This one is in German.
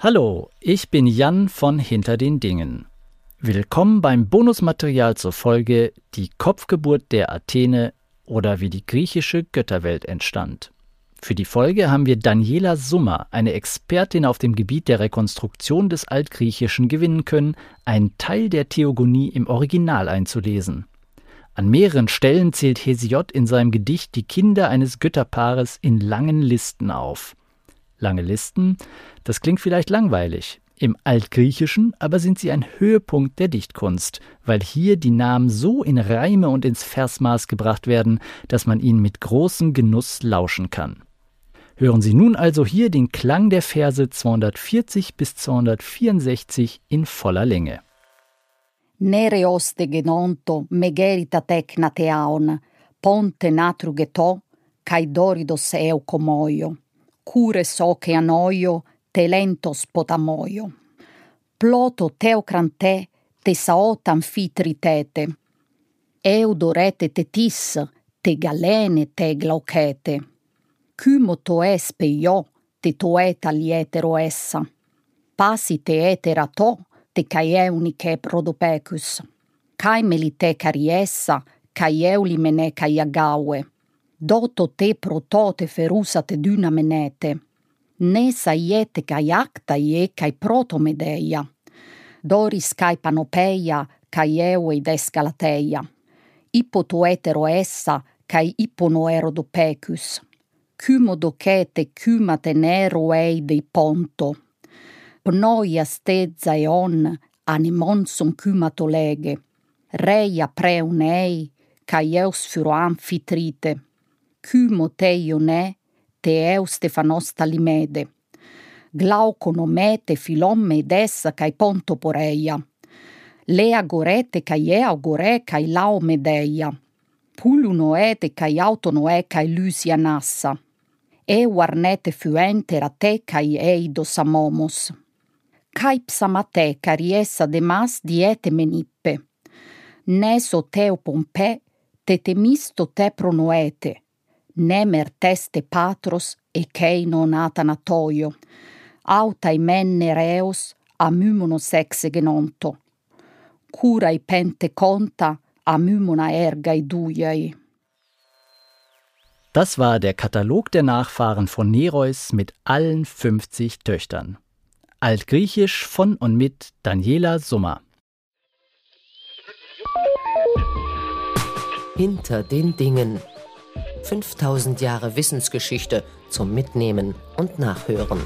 Hallo, ich bin Jan von Hinter den Dingen. Willkommen beim Bonusmaterial zur Folge Die Kopfgeburt der Athene oder wie die griechische Götterwelt entstand. Für die Folge haben wir Daniela Summer, eine Expertin auf dem Gebiet der Rekonstruktion des Altgriechischen, gewinnen können, einen Teil der Theogonie im Original einzulesen. An mehreren Stellen zählt Hesiod in seinem Gedicht die Kinder eines Götterpaares in langen Listen auf. Lange Listen, das klingt vielleicht langweilig. Im Altgriechischen aber sind sie ein Höhepunkt der Dichtkunst, weil hier die Namen so in Reime und ins Versmaß gebracht werden, dass man ihnen mit großem Genuss lauschen kann. Hören Sie nun also hier den Klang der Verse 240 bis 264 in voller Länge. Nereoste genonto megerita tecna teaon, ponte natru geto, kai doridos eucomoio, cure so che noio, te lentos potamoio. Ploto teocrante te saot anfitritete. Eudorete tetis, te galene te glaucete. Cumo espe io, te toeta lietero essa. Pasi te etera to, te caeunice prodopecus. Cae melite cariessa, caeuli mene caiagaue doto te protote ferusate dyna menete, nesa iete kai acta ie kai proto medeia, doris cae panopeia kai euei descalateia, ipo tu etero essa kai ipo noero do pecus, kymo docete kymate nero ei dei ponto, pnoia stezza e on animon son kymato lege, reia preunei, kai eus furo anfitrite, Kymoteiune te eu Stefanos Talimede, Glauconomete Philome Edessa cae Ponto Poreia, Lea Gorete cae Ea Gore cae Lao Medeia, Pulunoete cae Autonoe cae Lysia Nassa, Warnete Fuente Rate cae eidos amomos. cae Psamate cariesa de mas diete Menippe, Neso Teo Pompe, tetemisto te pronoete, nemer teste patros e kei non atanatoio, autai menne reos amymono sexe genonto. Cura i pente conta amymona erga i duiai. Das war der Katalog der Nachfahren von Nereus mit allen 50 Töchtern. Altgriechisch von und mit Daniela Summer. Hinter den Dingen. 5000 Jahre Wissensgeschichte zum Mitnehmen und Nachhören.